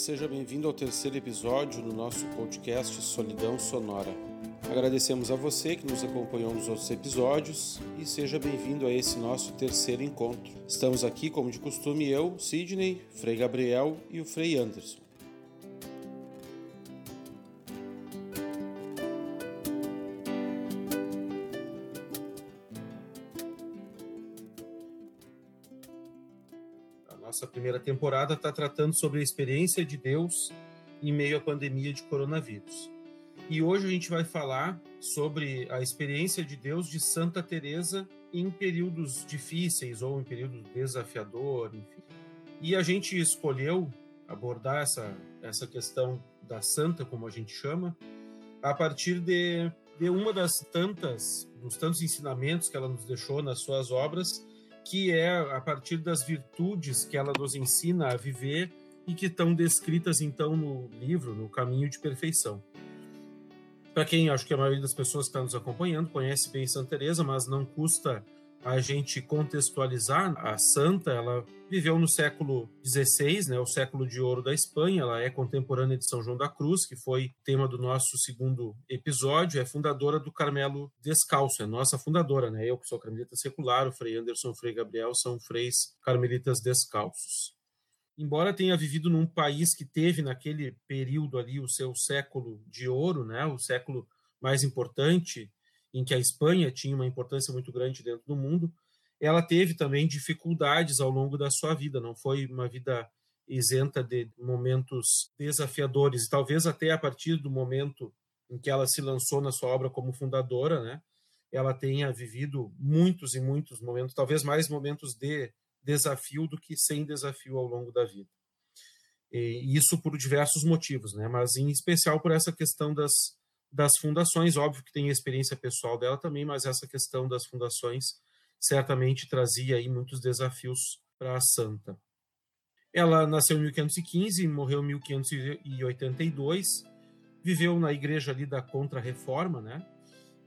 Seja bem-vindo ao terceiro episódio do nosso podcast Solidão Sonora. Agradecemos a você que nos acompanhou nos outros episódios e seja bem-vindo a esse nosso terceiro encontro. Estamos aqui, como de costume, eu, Sidney, Frei Gabriel e o Frei Anderson. Primeira temporada está tratando sobre a experiência de Deus em meio à pandemia de coronavírus. E hoje a gente vai falar sobre a experiência de Deus de Santa Teresa em períodos difíceis ou em período desafiador, enfim. E a gente escolheu abordar essa essa questão da santa, como a gente chama, a partir de, de uma das tantas dos tantos ensinamentos que ela nos deixou nas suas obras que é a partir das virtudes que ela nos ensina a viver e que estão descritas então no livro, no Caminho de Perfeição. Para quem acho que a maioria das pessoas que está nos acompanhando conhece bem Santa Teresa, mas não custa a gente contextualizar a santa, ela viveu no século XVI, né, o século de ouro da Espanha, ela é contemporânea de São João da Cruz, que foi tema do nosso segundo episódio, é fundadora do Carmelo Descalço, é nossa fundadora, né, eu que sou carmelita secular, o Frei Anderson, o Frei Gabriel são freis carmelitas descalços. Embora tenha vivido num país que teve naquele período ali o seu século de ouro, né, o século mais importante em que a Espanha tinha uma importância muito grande dentro do mundo, ela teve também dificuldades ao longo da sua vida, não foi uma vida isenta de momentos desafiadores, e talvez até a partir do momento em que ela se lançou na sua obra como fundadora, né, ela tenha vivido muitos e muitos momentos, talvez mais momentos de desafio do que sem desafio ao longo da vida. E isso por diversos motivos, né, mas em especial por essa questão das das fundações. Óbvio que tem experiência pessoal dela também, mas essa questão das fundações certamente trazia aí muitos desafios para a santa. Ela nasceu em 1515 e morreu em 1582, viveu na igreja ali da Contra-Reforma, né?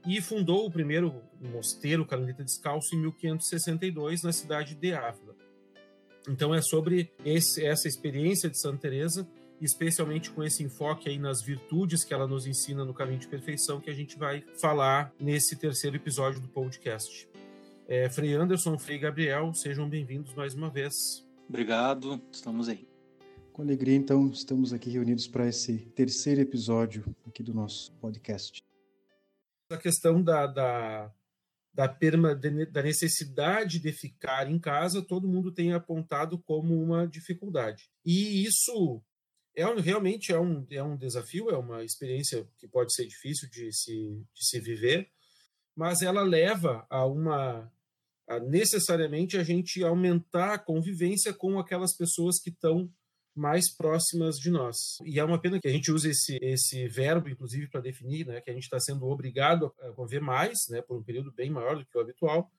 E fundou o primeiro mosteiro carmelita descalço em 1562 na cidade de Ávila. Então é sobre esse, essa experiência de Santa Teresa especialmente com esse enfoque aí nas virtudes que ela nos ensina no caminho de perfeição, que a gente vai falar nesse terceiro episódio do podcast. É, Frei Anderson, Frei Gabriel, sejam bem-vindos mais uma vez. Obrigado, estamos aí. Com alegria, então, estamos aqui reunidos para esse terceiro episódio aqui do nosso podcast. A questão da, da, da, perma, da necessidade de ficar em casa, todo mundo tem apontado como uma dificuldade. E isso é realmente é um, é um desafio, é uma experiência que pode ser difícil de se, de se viver, mas ela leva a uma a necessariamente a gente aumentar a convivência com aquelas pessoas que estão mais próximas de nós. E é uma pena que a gente use esse, esse verbo, inclusive, para definir né, que a gente está sendo obrigado a conviver mais, né, por um período bem maior do que o habitual,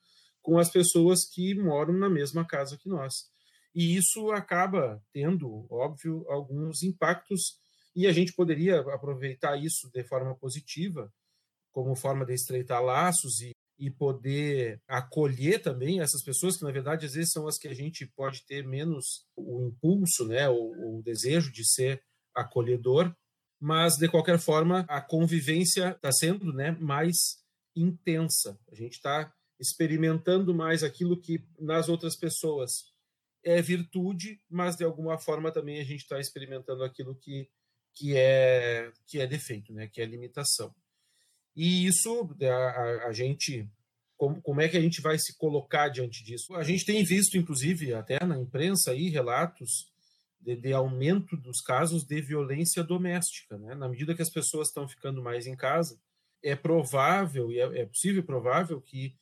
com as pessoas que moram na mesma casa que nós. E isso acaba tendo, óbvio, alguns impactos, e a gente poderia aproveitar isso de forma positiva, como forma de estreitar laços e, e poder acolher também essas pessoas, que na verdade às vezes são as que a gente pode ter menos o impulso, né, o, o desejo de ser acolhedor, mas de qualquer forma a convivência está sendo né, mais intensa. A gente está experimentando mais aquilo que nas outras pessoas é virtude, mas de alguma forma também a gente está experimentando aquilo que, que, é, que é defeito, né? que é limitação. E isso, a, a gente, como, como é que a gente vai se colocar diante disso? A gente tem visto, inclusive, até na imprensa, aí, relatos de, de aumento dos casos de violência doméstica. Né? Na medida que as pessoas estão ficando mais em casa, é provável, e é, é possível e provável que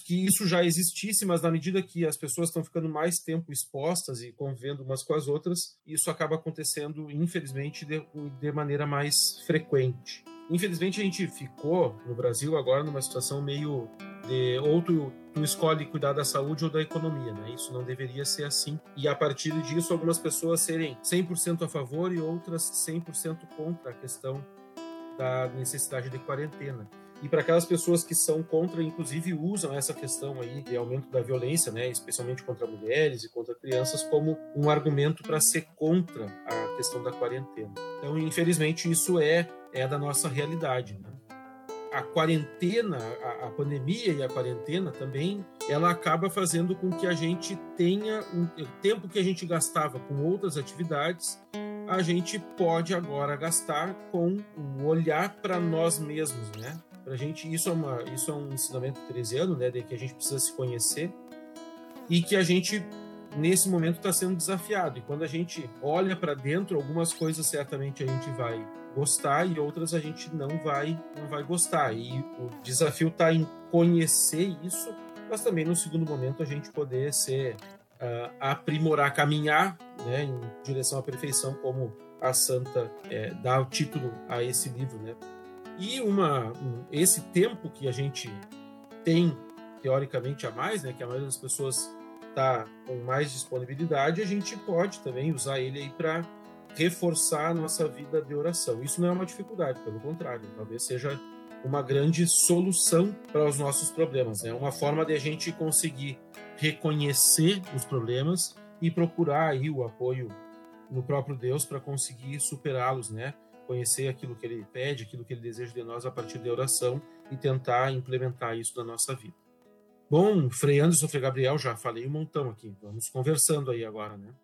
que isso já existisse, mas na medida que as pessoas estão ficando mais tempo expostas e convivendo umas com as outras, isso acaba acontecendo, infelizmente, de, de maneira mais frequente. Infelizmente, a gente ficou no Brasil agora numa situação meio de ou tu, tu escolhe cuidar da saúde ou da economia, né? Isso não deveria ser assim. E a partir disso, algumas pessoas serem 100% a favor e outras 100% contra a questão da necessidade de quarentena. E para aquelas pessoas que são contra, inclusive usam essa questão aí de aumento da violência, né, especialmente contra mulheres e contra crianças, como um argumento para ser contra a questão da quarentena. Então, infelizmente, isso é, é da nossa realidade. Né? A quarentena, a, a pandemia e a quarentena também, ela acaba fazendo com que a gente tenha um o tempo que a gente gastava com outras atividades, a gente pode agora gastar com o olhar para nós mesmos, né? Pra gente, isso é, uma, isso é um ensinamento teresiano, né? De que a gente precisa se conhecer e que a gente, nesse momento, está sendo desafiado. E quando a gente olha para dentro, algumas coisas certamente a gente vai gostar e outras a gente não vai, não vai gostar. E o desafio está em conhecer isso, mas também no segundo momento a gente poder ser uh, aprimorar, caminhar né, em direção à perfeição, como a Santa é, dá o título a esse livro, né? E uma, um, esse tempo que a gente tem, teoricamente, a mais, né, que a maioria das pessoas está com mais disponibilidade, a gente pode também usar ele aí para reforçar a nossa vida de oração. Isso não é uma dificuldade, pelo contrário, talvez seja uma grande solução para os nossos problemas. É né? uma forma de a gente conseguir reconhecer os problemas e procurar aí o apoio no próprio Deus para conseguir superá-los, né? Conhecer aquilo que ele pede, aquilo que ele deseja de nós a partir da oração e tentar implementar isso na nossa vida. Bom, Frei Anderson, Frei Gabriel, já falei um montão aqui. Vamos conversando aí agora, né?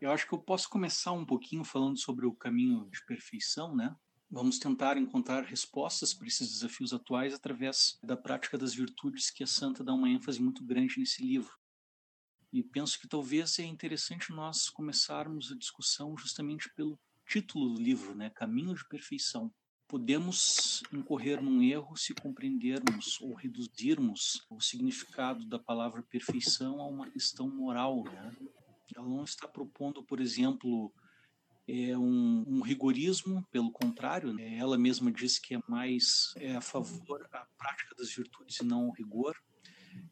Eu acho que eu posso começar um pouquinho falando sobre o caminho de perfeição, né? Vamos tentar encontrar respostas para esses desafios atuais através da prática das virtudes que a Santa dá uma ênfase muito grande nesse livro. E penso que talvez é interessante nós começarmos a discussão justamente pelo título do livro, né, Caminho de Perfeição. Podemos incorrer num erro se compreendermos ou reduzirmos o significado da palavra perfeição a uma questão moral. Né? Ela não está propondo, por exemplo, é um, um, rigorismo, pelo contrário, né? ela mesma diz que é mais é a favor da prática das virtudes e não o rigor.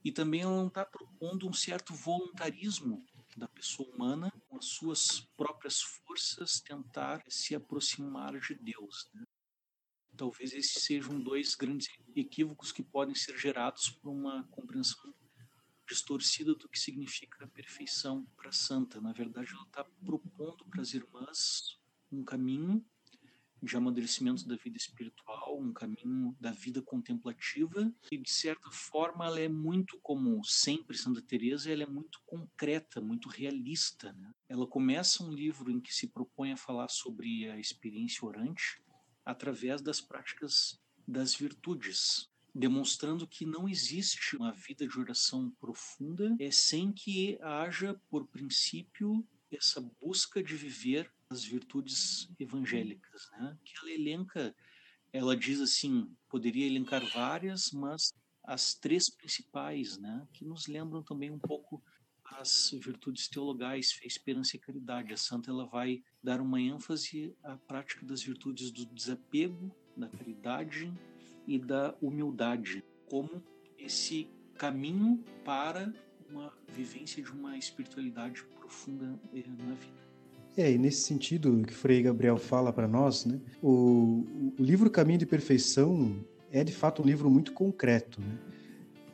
E também ela não está propondo um certo voluntarismo da pessoa humana, com as suas próprias forças, tentar se aproximar de Deus. Né? Talvez esses sejam dois grandes equívocos que podem ser gerados por uma compreensão distorcida do que significa perfeição para a santa. Na verdade, ela está propondo para as irmãs um caminho de amadurecimento da vida espiritual, um caminho da vida contemplativa e de certa forma ela é muito como sempre Santa Teresa, ela é muito concreta, muito realista. Né? Ela começa um livro em que se propõe a falar sobre a experiência orante através das práticas das virtudes, demonstrando que não existe uma vida de oração profunda é sem que haja por princípio essa busca de viver as virtudes evangélicas, né? que ela elenca, ela diz assim, poderia elencar várias, mas as três principais, né? que nos lembram também um pouco as virtudes teologais, fé, esperança e caridade. A santa ela vai dar uma ênfase à prática das virtudes do desapego, da caridade e da humildade, como esse caminho para uma vivência de uma espiritualidade profunda na vida. É, e nesse sentido que Frei Gabriel fala para nós, né, o, o, livro Caminho de Perfeição é de fato um livro muito concreto. Né?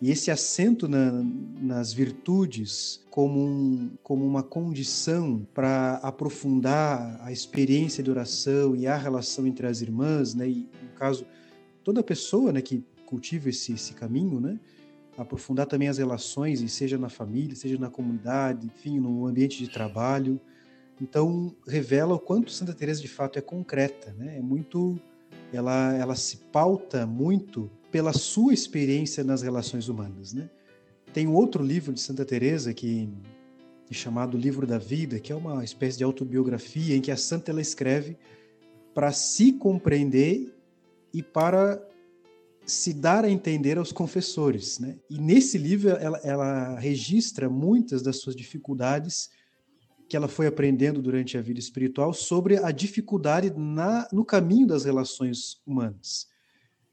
E esse acento na, nas virtudes como, um, como uma condição para aprofundar a experiência de oração e a relação entre as irmãs, né, e no caso, toda pessoa né, que cultiva esse, esse caminho, né, aprofundar também as relações, seja na família, seja na comunidade, enfim, no ambiente de trabalho. Então, revela o quanto Santa Teresa de fato é concreta, né? É muito ela ela se pauta muito pela sua experiência nas relações humanas, né? Tem um outro livro de Santa Teresa que chamado Livro da Vida, que é uma espécie de autobiografia em que a santa ela escreve para se compreender e para se dar a entender aos confessores, né? E nesse livro ela, ela registra muitas das suas dificuldades que ela foi aprendendo durante a vida espiritual sobre a dificuldade na, no caminho das relações humanas.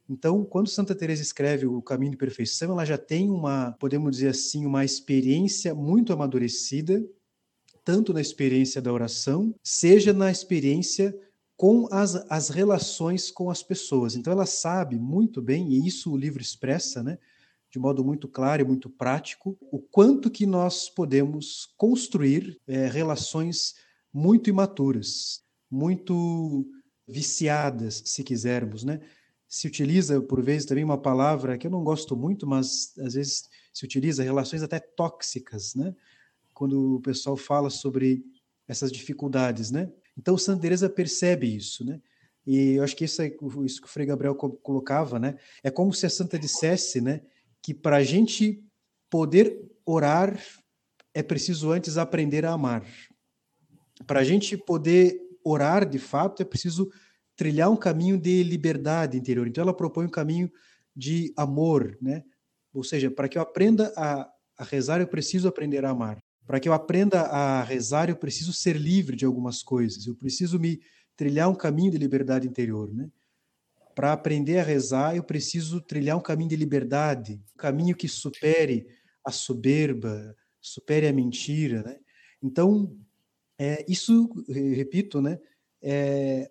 Então, quando Santa Teresa escreve o Caminho de Perfeição, ela já tem uma, podemos dizer assim, uma experiência muito amadurecida, tanto na experiência da oração, seja na experiência com as, as relações com as pessoas. Então, ela sabe muito bem, e isso o livro expressa, né, de modo muito claro e muito prático, o quanto que nós podemos construir é, relações muito imaturas, muito viciadas, se quisermos, né? Se utiliza, por vezes, também uma palavra que eu não gosto muito, mas às vezes se utiliza relações até tóxicas, né? Quando o pessoal fala sobre essas dificuldades, né? Então, Santa Teresa percebe isso, né? E eu acho que isso é isso que o Frei Gabriel colocava, né? É como se a Santa dissesse, né, que para a gente poder orar é preciso antes aprender a amar. Para a gente poder orar de fato é preciso trilhar um caminho de liberdade interior. Então ela propõe um caminho de amor, né? Ou seja, para que eu aprenda a, a rezar, eu preciso aprender a amar. Para que eu aprenda a rezar, eu preciso ser livre de algumas coisas. Eu preciso me trilhar um caminho de liberdade interior, né? Para aprender a rezar, eu preciso trilhar um caminho de liberdade, um caminho que supere a soberba, supere a mentira, né? Então, é, isso, repito, né, é,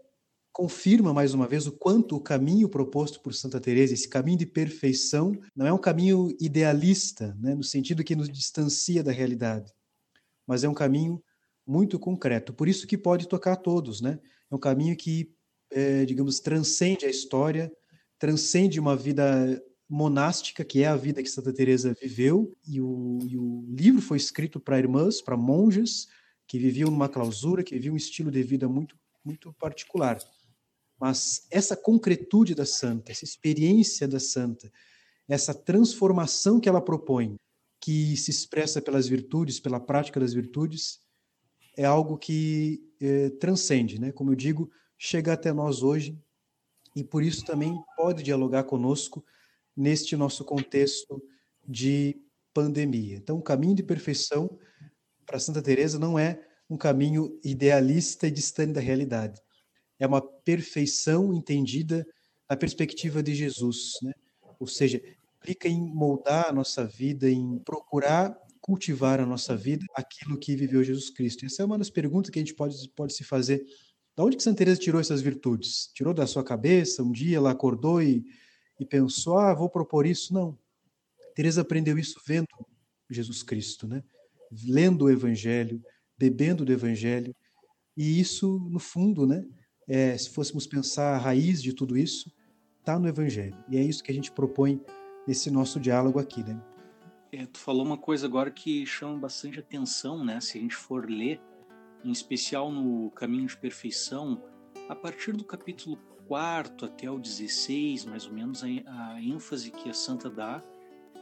confirma mais uma vez o quanto o caminho proposto por Santa Teresa, esse caminho de perfeição, não é um caminho idealista, né, no sentido que nos distancia da realidade, mas é um caminho muito concreto. Por isso que pode tocar a todos, né? É um caminho que, é, digamos, transcende a história, transcende uma vida monástica, que é a vida que Santa Teresa viveu, e o, e o livro foi escrito para irmãs, para monjas, que viviam numa clausura, que viviam um estilo de vida muito, muito particular. Mas essa concretude da santa, essa experiência da santa, essa transformação que ela propõe, que se expressa pelas virtudes, pela prática das virtudes, é algo que é, transcende, né? Como eu digo, chega até nós hoje e por isso também pode dialogar conosco neste nosso contexto de pandemia. Então, o caminho de perfeição para Santa Teresa não é um caminho idealista e distante da realidade. É uma perfeição entendida na perspectiva de Jesus, né? Ou seja, implica em moldar a nossa vida, em procurar cultivar a nossa vida aquilo que viveu Jesus Cristo. Essa é uma das perguntas que a gente pode, pode se fazer. Da onde que Santa Teresa tirou essas virtudes? Tirou da sua cabeça? Um dia ela acordou e, e pensou, ah, vou propor isso? Não. Teresa aprendeu isso vendo Jesus Cristo, né? lendo o Evangelho, bebendo do Evangelho. E isso, no fundo, né, é, se fôssemos pensar a raiz de tudo isso, está no Evangelho. E é isso que a gente propõe nesse nosso diálogo aqui. Né? É, tu falou uma coisa agora que chama bastante atenção, né? Se a gente for ler, em especial no Caminho de Perfeição, a partir do capítulo 4 até o 16, mais ou menos, a, a ênfase que a santa dá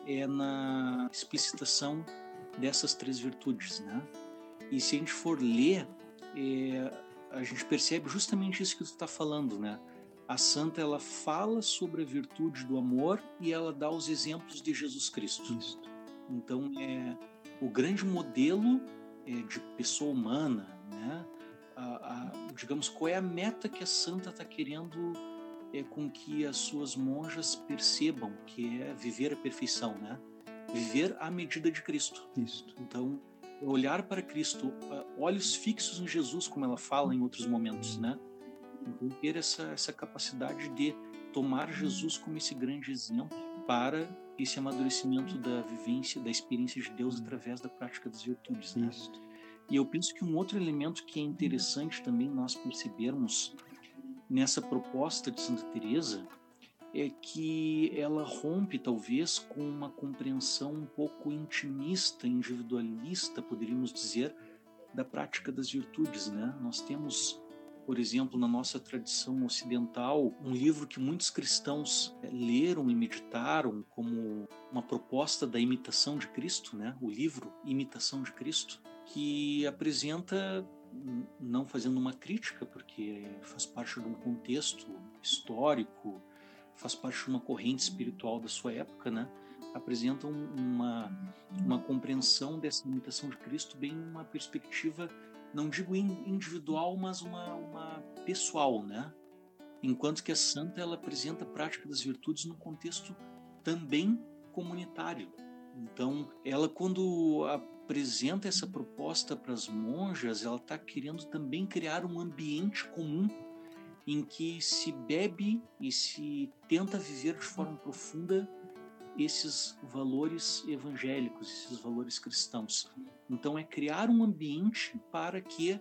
é na explicitação dessas três virtudes, né? E se a gente for ler, é, a gente percebe justamente isso que tu está falando, né? A santa ela fala sobre a virtude do amor e ela dá os exemplos de Jesus Cristo. Isso. Então é o grande modelo de pessoa humana, né? A, a, digamos qual é a meta que a santa está querendo é com que as suas monjas percebam que é viver a perfeição, né? viver à medida de Cristo. Então, olhar para Cristo, olhos fixos em Jesus, como ela fala em outros momentos, né? Então, ter essa, essa capacidade de tomar Jesus como esse grande exemplo para esse amadurecimento da vivência, da experiência de Deus através da prática das virtudes, né? Isso. E eu penso que um outro elemento que é interessante também nós percebermos nessa proposta de Santa Teresa é que ela rompe talvez com uma compreensão um pouco intimista, individualista, poderíamos dizer, da prática das virtudes, né? Nós temos, por exemplo, na nossa tradição ocidental, um livro que muitos cristãos eh, leram e meditaram como uma proposta da imitação de Cristo, né? O livro Imitação de Cristo, que apresenta não fazendo uma crítica, porque faz parte de um contexto histórico, faz parte de uma corrente espiritual da sua época, né? apresentam uma, uma compreensão dessa imitação de Cristo bem uma perspectiva, não digo individual, mas uma, uma pessoal, né? Enquanto que a santa ela apresenta a prática das virtudes no contexto também comunitário. Então, ela quando apresenta essa proposta para as monjas, ela está querendo também criar um ambiente comum em que se bebe e se tenta viver de forma profunda esses valores evangélicos, esses valores cristãos. Então, é criar um ambiente para que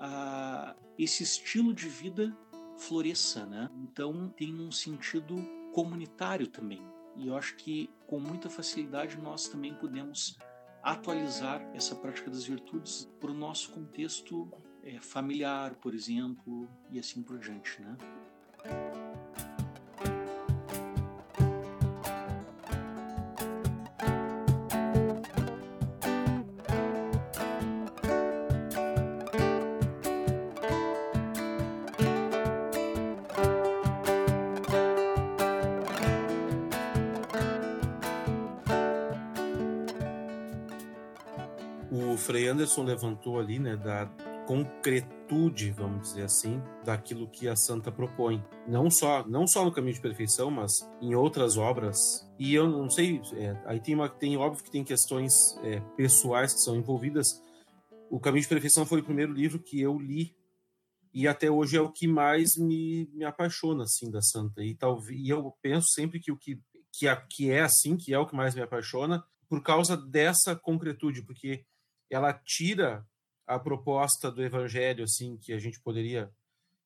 ah, esse estilo de vida floresça, né? Então, tem um sentido comunitário também. E eu acho que com muita facilidade nós também podemos atualizar essa prática das virtudes para o nosso contexto é, familiar, por exemplo, e assim por diante, né? Anderson levantou ali, né, da concretude, vamos dizer assim, daquilo que a santa propõe. Não só, não só no caminho de perfeição, mas em outras obras. E eu não sei, é, aí tem, uma, tem óbvio que tem questões é, pessoais que são envolvidas. O Caminho de Perfeição foi o primeiro livro que eu li e até hoje é o que mais me, me apaixona assim da santa. E talvez e eu penso sempre que o que que, que é assim, que é o que mais me apaixona, por causa dessa concretude, porque ela tira a proposta do evangelho assim que a gente poderia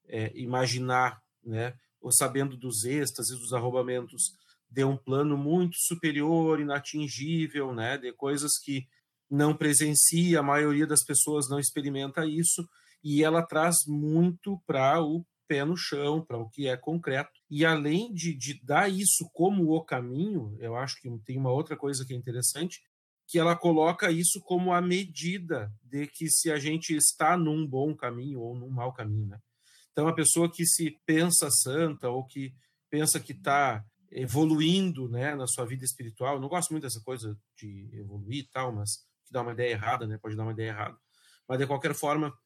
é, imaginar, né, ou sabendo dos êxtases, dos arrombamentos, de um plano muito superior, inatingível, né, de coisas que não presencia, a maioria das pessoas não experimenta isso, e ela traz muito para o pé no chão, para o que é concreto. E além de, de dar isso como o caminho, eu acho que tem uma outra coisa que é interessante, que ela coloca isso como a medida de que se a gente está num bom caminho ou num mau caminho, né? Então a pessoa que se pensa santa ou que pensa que está evoluindo, né, na sua vida espiritual, não gosto muito dessa coisa de evoluir e tal, mas que dá uma ideia errada, né? Pode dar uma ideia errada. Mas de qualquer forma,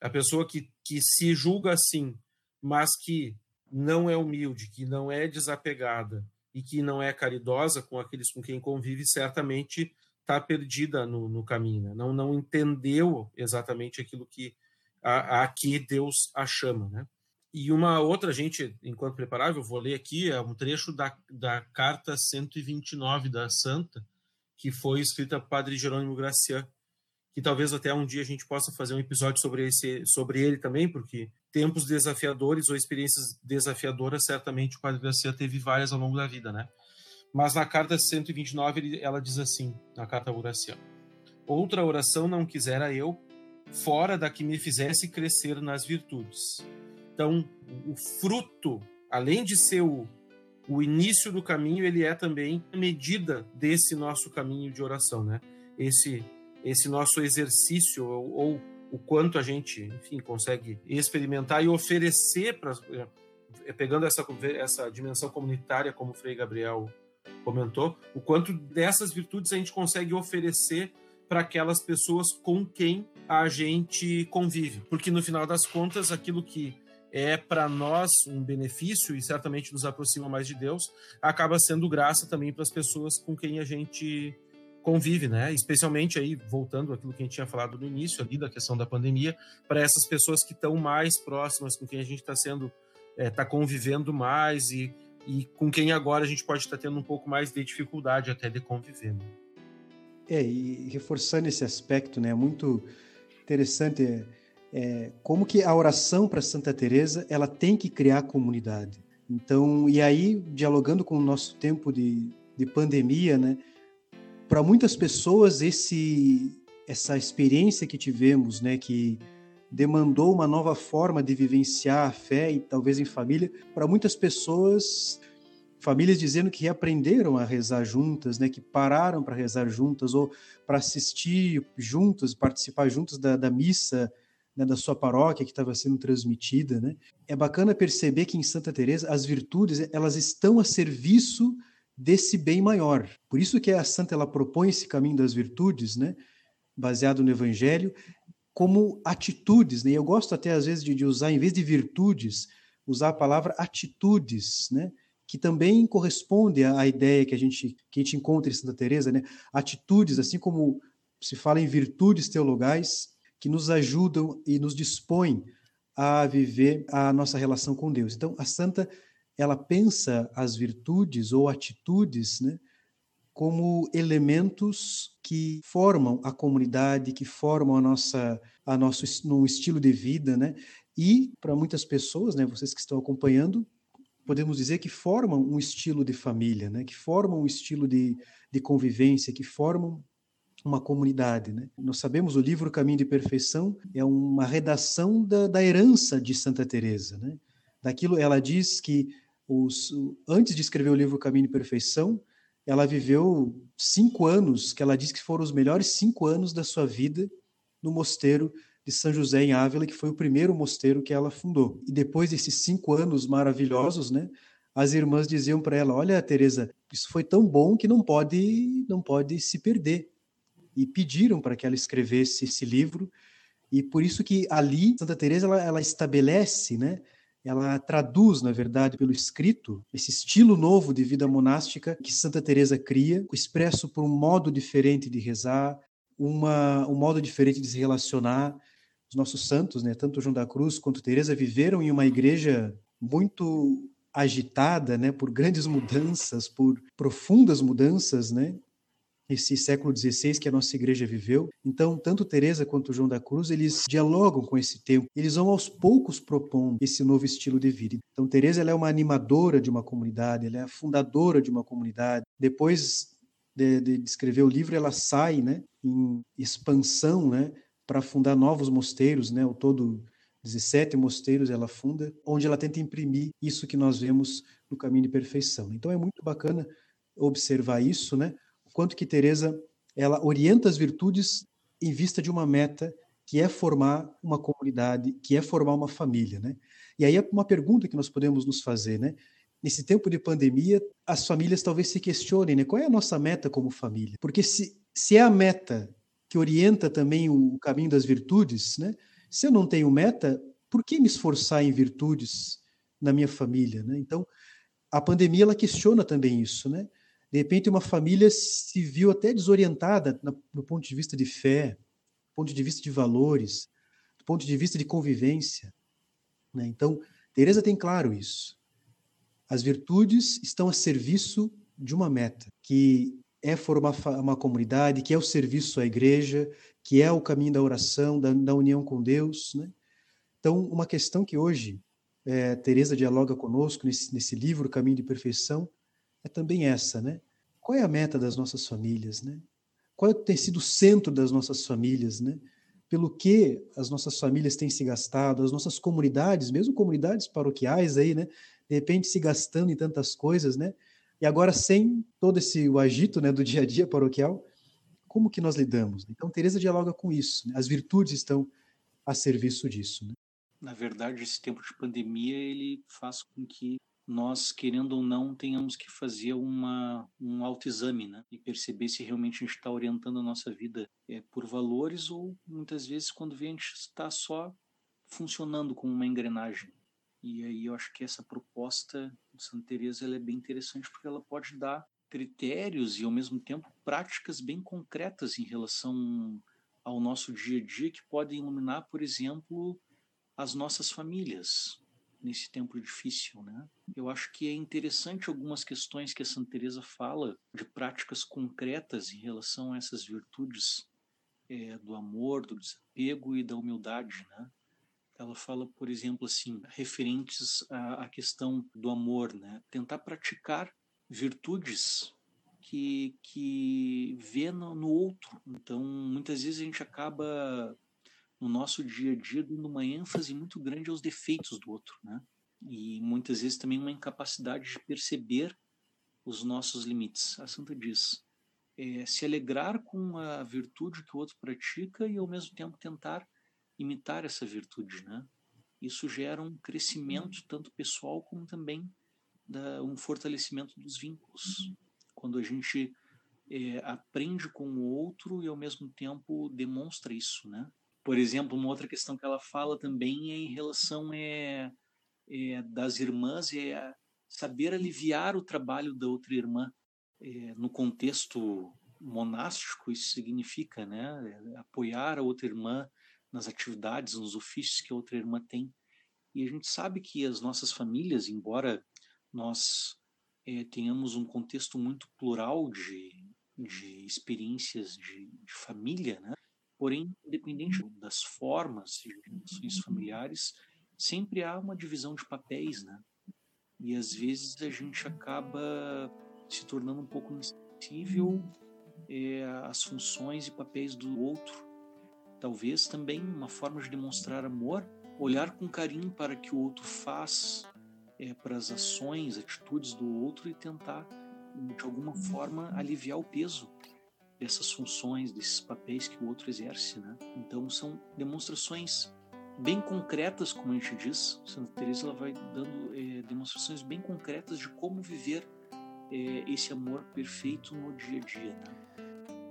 a pessoa que, que se julga assim, mas que não é humilde, que não é desapegada e que não é caridosa com aqueles com quem convive, certamente está perdida no, no caminho, né? não, não entendeu exatamente aquilo que a, a que Deus a chama. Né? E uma outra, gente, enquanto preparável, vou ler aqui, é um trecho da, da carta 129 da Santa, que foi escrita por Padre Jerônimo Gracian, que talvez até um dia a gente possa fazer um episódio sobre, esse, sobre ele também, porque tempos desafiadores ou experiências desafiadoras, certamente o Padre Gracian teve várias ao longo da vida, né? Mas na carta 129 ela diz assim, na carta oração: Outra oração não quisera eu, fora da que me fizesse crescer nas virtudes. Então, o fruto, além de ser o, o início do caminho, ele é também a medida desse nosso caminho de oração, né? Esse, esse nosso exercício, ou, ou o quanto a gente, enfim, consegue experimentar e oferecer para é, pegando essa, essa dimensão comunitária, como o Frei Gabriel comentou, o quanto dessas virtudes a gente consegue oferecer para aquelas pessoas com quem a gente convive. Porque no final das contas, aquilo que é para nós um benefício e certamente nos aproxima mais de Deus, acaba sendo graça também para as pessoas com quem a gente convive, né? Especialmente aí voltando àquilo que a gente tinha falado no início ali da questão da pandemia, para essas pessoas que estão mais próximas, com quem a gente está sendo, está é, convivendo mais e e com quem agora a gente pode estar tendo um pouco mais de dificuldade até de conviver. Né? É, e reforçando esse aspecto, né, muito interessante é, é como que a oração para Santa Teresa ela tem que criar comunidade. Então, e aí dialogando com o nosso tempo de, de pandemia, né, para muitas pessoas esse essa experiência que tivemos, né, que demandou uma nova forma de vivenciar a fé e talvez em família. Para muitas pessoas, famílias dizendo que reaprenderam a rezar juntas, né, que pararam para rezar juntas ou para assistir juntas, participar juntas da, da missa né, da sua paróquia que estava sendo transmitida, né? É bacana perceber que em Santa Teresa as virtudes elas estão a serviço desse bem maior. Por isso que a santa ela propõe esse caminho das virtudes, né? Baseado no Evangelho, como atitudes, né? Eu gosto até às vezes de, de, usar, em vez de virtudes, usar a palavra atitudes, né? Que também corresponde à ideia que a gente que a gente encontra em Santa Teresa, né? Atitudes, assim como se fala em virtudes teologais, que nos ajudam e nos dispõem a viver a nossa relação com Deus. Então, a santa, ela pensa as virtudes ou atitudes, né, como elementos que formam a comunidade, que formam a nossa, a nosso no estilo de vida, né? E para muitas pessoas, né, vocês que estão acompanhando, podemos dizer que formam um estilo de família, né? Que formam um estilo de, de convivência, que formam uma comunidade. Né? Nós sabemos o livro Caminho de Perfeição é uma redação da, da herança de Santa Teresa. Né? Daquilo ela diz que os, antes de escrever o livro Caminho de Perfeição, ela viveu cinco anos, que ela diz que foram os melhores cinco anos da sua vida no mosteiro de São José em Ávila, que foi o primeiro mosteiro que ela fundou. E depois desses cinco anos maravilhosos, né, as irmãs diziam para ela: "Olha, Teresa, isso foi tão bom que não pode, não pode se perder e pediram para que ela escrevesse esse livro. E por isso que ali Santa Teresa ela, ela estabelece, né, ela traduz, na verdade, pelo escrito, esse estilo novo de vida monástica que Santa Teresa cria, expresso por um modo diferente de rezar, uma, um modo diferente de se relacionar. Os nossos santos, né, tanto João da Cruz quanto Teresa, viveram em uma igreja muito agitada, né, por grandes mudanças, por profundas mudanças, né, esse século XVI que a nossa igreja viveu. Então, tanto Teresa quanto João da Cruz, eles dialogam com esse tempo. Eles vão aos poucos propondo esse novo estilo de vida. Então, Teresa ela é uma animadora de uma comunidade, ela é a fundadora de uma comunidade. Depois de, de, escrever o livro, ela sai, né, em expansão, né, para fundar novos mosteiros, né, o todo 17 mosteiros ela funda, onde ela tenta imprimir isso que nós vemos no caminho de perfeição. Então é muito bacana observar isso, né? Quanto que Teresa ela orienta as virtudes em vista de uma meta que é formar uma comunidade, que é formar uma família, né? E aí é uma pergunta que nós podemos nos fazer, né? Nesse tempo de pandemia, as famílias talvez se questionem, né? Qual é a nossa meta como família? Porque se, se é a meta que orienta também o caminho das virtudes, né? Se eu não tenho meta, por que me esforçar em virtudes na minha família, né? Então, a pandemia ela questiona também isso, né? De repente, uma família se viu até desorientada no ponto de vista de fé, do ponto de vista de valores, do ponto de vista de convivência. Né? Então, Teresa tem claro isso. As virtudes estão a serviço de uma meta, que é formar uma comunidade, que é o serviço à igreja, que é o caminho da oração, da, da união com Deus. Né? Então, uma questão que hoje é, Teresa dialoga conosco nesse, nesse livro, Caminho de Perfeição, é também essa, né? Qual é a meta das nossas famílias, né? Qual tem sido o centro das nossas famílias, né? Pelo que as nossas famílias têm se gastado, as nossas comunidades, mesmo comunidades paroquiais aí, né? De repente se gastando em tantas coisas, né? E agora sem todo esse o agito, né, do dia a dia paroquial, como que nós lidamos? Então Teresa dialoga com isso. Né? As virtudes estão a serviço disso. Né? Na verdade, esse tempo de pandemia ele faz com que nós, querendo ou não, tenhamos que fazer uma, um autoexame, né? E perceber se realmente a gente está orientando a nossa vida é, por valores ou, muitas vezes, quando vê, a gente está só funcionando como uma engrenagem. E aí eu acho que essa proposta de Santa Teresa ela é bem interessante porque ela pode dar critérios e, ao mesmo tempo, práticas bem concretas em relação ao nosso dia a dia que podem iluminar, por exemplo, as nossas famílias, nesse tempo difícil, né? Eu acho que é interessante algumas questões que a Santa Teresa fala de práticas concretas em relação a essas virtudes é, do amor, do desapego e da humildade, né? Ela fala, por exemplo, assim, referentes à, à questão do amor, né? Tentar praticar virtudes que, que vê no, no outro. Então, muitas vezes a gente acaba no nosso dia a dia dando uma ênfase muito grande aos defeitos do outro, né? E muitas vezes também uma incapacidade de perceber os nossos limites. A Santa diz: é, se alegrar com a virtude que o outro pratica e ao mesmo tempo tentar imitar essa virtude, né? Isso gera um crescimento tanto pessoal como também da, um fortalecimento dos vínculos. Quando a gente é, aprende com o outro e ao mesmo tempo demonstra isso, né? Por exemplo, uma outra questão que ela fala também é em relação é, é das irmãs, é saber aliviar o trabalho da outra irmã. É, no contexto monástico, isso significa né, apoiar a outra irmã nas atividades, nos ofícios que a outra irmã tem. E a gente sabe que as nossas famílias, embora nós é, tenhamos um contexto muito plural de, de experiências de, de família, né? Porém, independente das formas de relações familiares, sempre há uma divisão de papéis, né? E às vezes a gente acaba se tornando um pouco insensível é, às funções e papéis do outro. Talvez também uma forma de demonstrar amor, olhar com carinho para que o outro faz, é, para as ações, atitudes do outro e tentar, de alguma forma, aliviar o peso dessas funções, desses papéis que o outro exerce. Né? Então, são demonstrações bem concretas, como a gente diz. Santa Teresa ela vai dando é, demonstrações bem concretas de como viver é, esse amor perfeito no dia a dia. Né?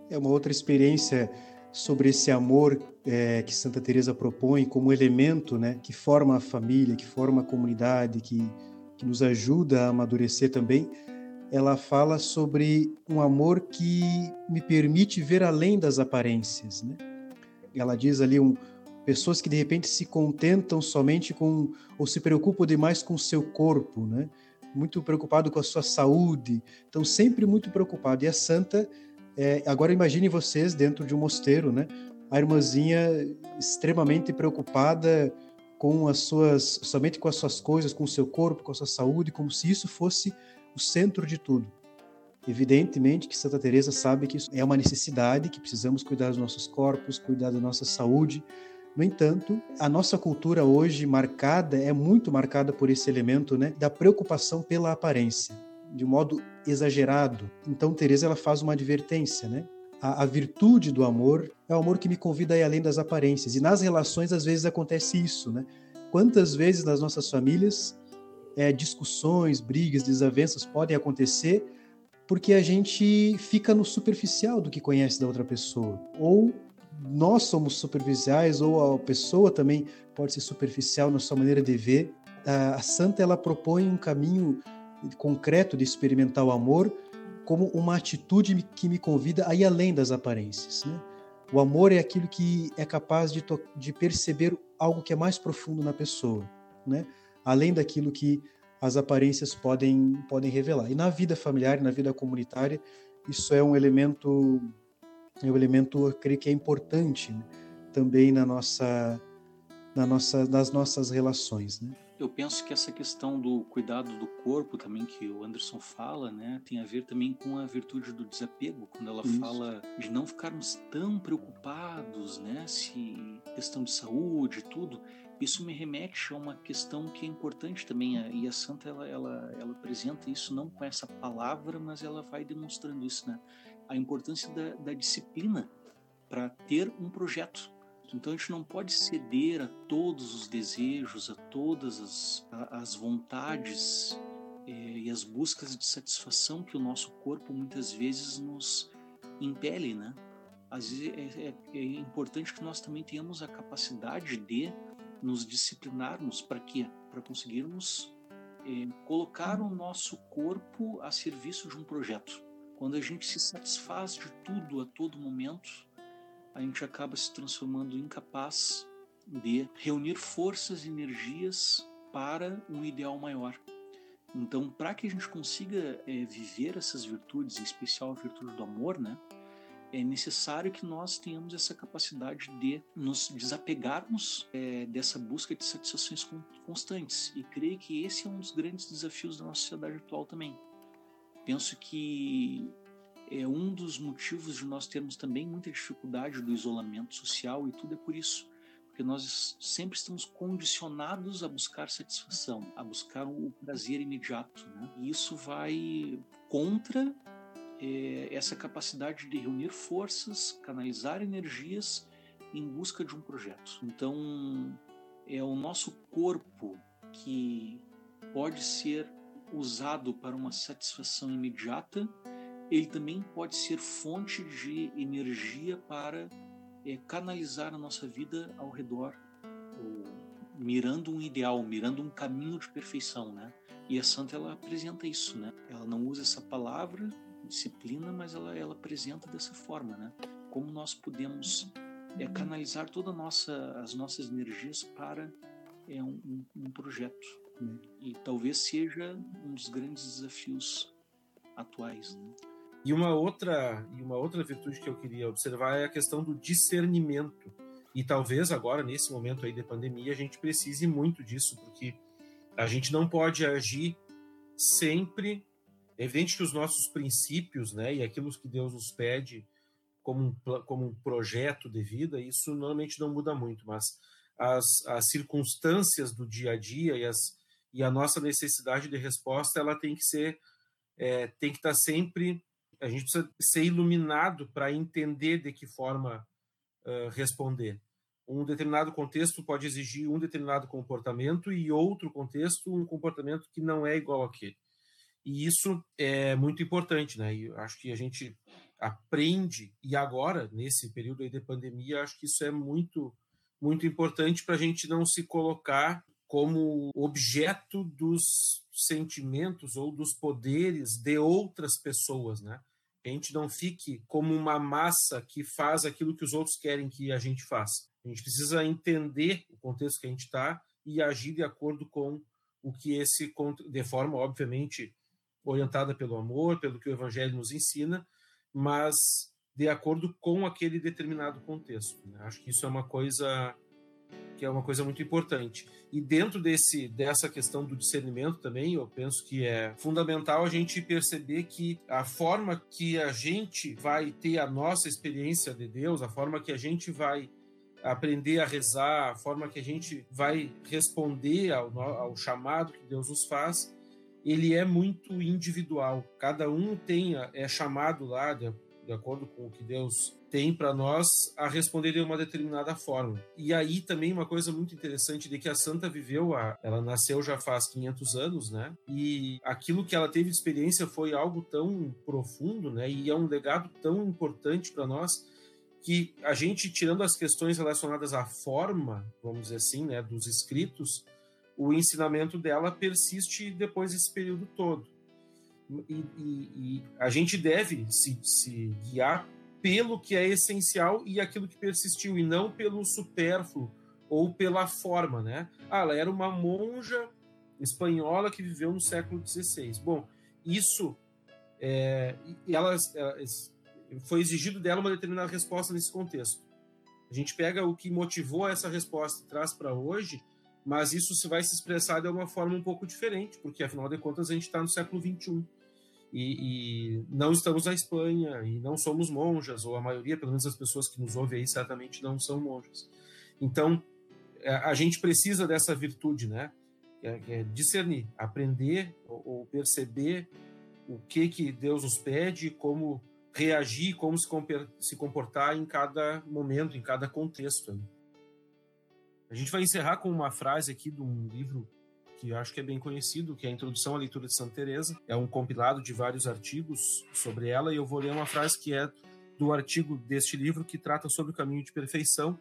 É uma outra experiência sobre esse amor é, que Santa Teresa propõe como elemento, né, que forma a família, que forma a comunidade, que, que nos ajuda a amadurecer também. Ela fala sobre um amor que me permite ver além das aparências, né? Ela diz ali um, pessoas que de repente se contentam somente com ou se preocupam demais com o seu corpo, né? Muito preocupado com a sua saúde, estão sempre muito preocupado. E a santa, é, agora imagine vocês dentro de um mosteiro, né? A irmãzinha extremamente preocupada com as suas, somente com as suas coisas, com o seu corpo, com a sua saúde, como se isso fosse o centro de tudo. Evidentemente que Santa Teresa sabe que isso é uma necessidade, que precisamos cuidar dos nossos corpos, cuidar da nossa saúde, no entanto, a nossa cultura hoje marcada é muito marcada por esse elemento, né, da preocupação pela aparência, de um modo exagerado. Então Teresa ela faz uma advertência, né? A, a, virtude do amor é o amor que me convida a ir além das aparências. E nas relações às vezes acontece isso, né? Quantas vezes nas nossas famílias é, discussões, brigas, desavenças podem acontecer porque a gente fica no superficial do que conhece da outra pessoa ou nós somos superficiais ou a pessoa também pode ser superficial na sua maneira de ver. A santa ela propõe um caminho concreto de experimentar o amor como uma atitude que me convida a ir além das aparências. Né? O amor é aquilo que é capaz de, de perceber algo que é mais profundo na pessoa, né? Além daquilo que as aparências podem, podem revelar. E na vida familiar, na vida comunitária, isso é um elemento é um elemento, eu creio que é importante né? também na nossa, na nossa, nas nossas relações. Né? Eu penso que essa questão do cuidado do corpo também que o Anderson fala, né, tem a ver também com a virtude do desapego, quando ela Isso. fala de não ficarmos tão preocupados, né, se questão de saúde, tudo. Isso me remete a uma questão que é importante também, e a santa ela, ela, ela apresenta isso não com essa palavra, mas ela vai demonstrando isso, né? a importância da, da disciplina para ter um projeto. Então a gente não pode ceder a todos os desejos, a todas as, as vontades é, e as buscas de satisfação que o nosso corpo muitas vezes nos impele, né? Às vezes é, é, é importante que nós também tenhamos a capacidade de nos disciplinarmos para quê? Para conseguirmos é, colocar o nosso corpo a serviço de um projeto. Quando a gente se satisfaz de tudo a todo momento, a gente acaba se transformando incapaz de reunir forças e energias para um ideal maior. Então, para que a gente consiga é, viver essas virtudes, em especial a virtude do amor, né, é necessário que nós tenhamos essa capacidade de nos desapegarmos é, dessa busca de satisfações constantes. E creio que esse é um dos grandes desafios da nossa sociedade atual também penso que é um dos motivos de nós termos também muita dificuldade do isolamento social e tudo é por isso, porque nós sempre estamos condicionados a buscar satisfação, a buscar o prazer imediato, né? E isso vai contra é, essa capacidade de reunir forças, canalizar energias em busca de um projeto. Então, é o nosso corpo que pode ser usado para uma satisfação imediata, ele também pode ser fonte de energia para é, canalizar a nossa vida ao redor, ou, mirando um ideal, mirando um caminho de perfeição, né? E a santa ela apresenta isso, né? Ela não usa essa palavra disciplina, mas ela ela apresenta dessa forma, né? Como nós podemos é, canalizar toda nossa as nossas energias para é um, um, projeto. Hum. E talvez seja um dos grandes desafios atuais. Né? E uma outra e uma outra virtude que eu queria observar é a questão do discernimento. E talvez agora nesse momento aí de pandemia a gente precise muito disso, porque a gente não pode agir sempre é evidente que os nossos princípios, né, e aquilo que Deus nos pede como um, como um projeto de vida, isso normalmente não muda muito, mas as, as circunstâncias do dia a dia e, as, e a nossa necessidade de resposta, ela tem que ser, é, tem que estar sempre, a gente precisa ser iluminado para entender de que forma uh, responder. Um determinado contexto pode exigir um determinado comportamento e outro contexto um comportamento que não é igual àquele. E isso é muito importante, né? E acho que a gente aprende, e agora, nesse período aí de pandemia, acho que isso é muito, muito importante para a gente não se colocar como objeto dos sentimentos ou dos poderes de outras pessoas, né? A gente não fique como uma massa que faz aquilo que os outros querem que a gente faça. A gente precisa entender o contexto que a gente está e agir de acordo com o que esse, de forma, obviamente, orientada pelo amor, pelo que o Evangelho nos ensina, mas de acordo com aquele determinado contexto. Né? Acho que isso é uma coisa que é uma coisa muito importante. E dentro desse dessa questão do discernimento também, eu penso que é fundamental a gente perceber que a forma que a gente vai ter a nossa experiência de Deus, a forma que a gente vai aprender a rezar, a forma que a gente vai responder ao, ao chamado que Deus nos faz, ele é muito individual. Cada um tem é chamado lá de, acordo com o que Deus tem para nós a responder de uma determinada forma. E aí também uma coisa muito interessante de que a santa viveu, a, ela nasceu já faz 500 anos, né? E aquilo que ela teve de experiência foi algo tão profundo, né? E é um legado tão importante para nós que a gente tirando as questões relacionadas à forma, vamos dizer assim, né, dos escritos, o ensinamento dela persiste depois desse período todo. E, e, e a gente deve se, se, guiar pelo que é essencial e aquilo que persistiu, e não pelo supérfluo ou pela forma, né? Ah, ela era uma monja espanhola que viveu no século XVI. Bom, isso é, ela, ela, foi exigido dela uma determinada resposta nesse contexto. A gente pega o que motivou essa resposta e traz para hoje, mas isso se vai se expressar de uma forma um pouco diferente, porque afinal de contas a gente está no século XXI e, e, não estamos na Espanha e não somos monjas, ou a maioria, pelo menos as pessoas que nos ouvem aí, certamente não são monjas. Então, a gente precisa dessa virtude, né? É, é discernir, aprender ou, perceber o que que Deus nos pede, como reagir, como se comportar em cada momento, em cada contexto. A gente vai encerrar com uma frase aqui de um livro que acho que é bem conhecido, que é a Introdução à Leitura de Santa Teresa. É um compilado de vários artigos sobre ela e eu vou ler uma frase que é do artigo deste livro que trata sobre o caminho de perfeição,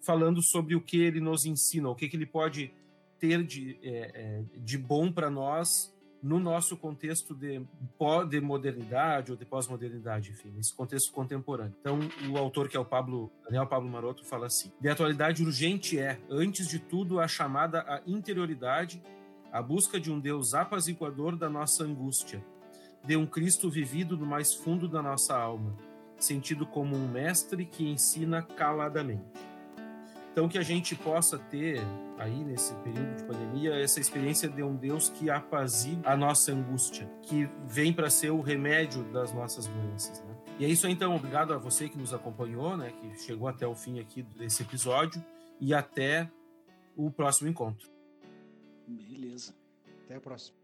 falando sobre o que ele nos ensina, o que, que ele pode ter de, é, é de bom para nós no nosso contexto de, de modernidade ou de pós-modernidade, enfim, nesse contexto contemporâneo. Então, o autor, que é o Pablo, Daniel Pablo Maroto, fala assim: De atualidade urgente é, antes de tudo, a chamada à interioridade, a busca de um Deus apaziguador da nossa angústia, de um Cristo vivido no mais fundo da nossa alma, sentido como um mestre que ensina caladamente. Então, que a gente possa ter aí nesse período de pandemia essa experiência de um Deus que apazigua a nossa angústia, que vem para ser o remédio das nossas doenças. Né? E é isso então. Obrigado a você que nos acompanhou, né, que chegou até o fim aqui desse episódio e até o próximo encontro. Beleza. Até a próxima.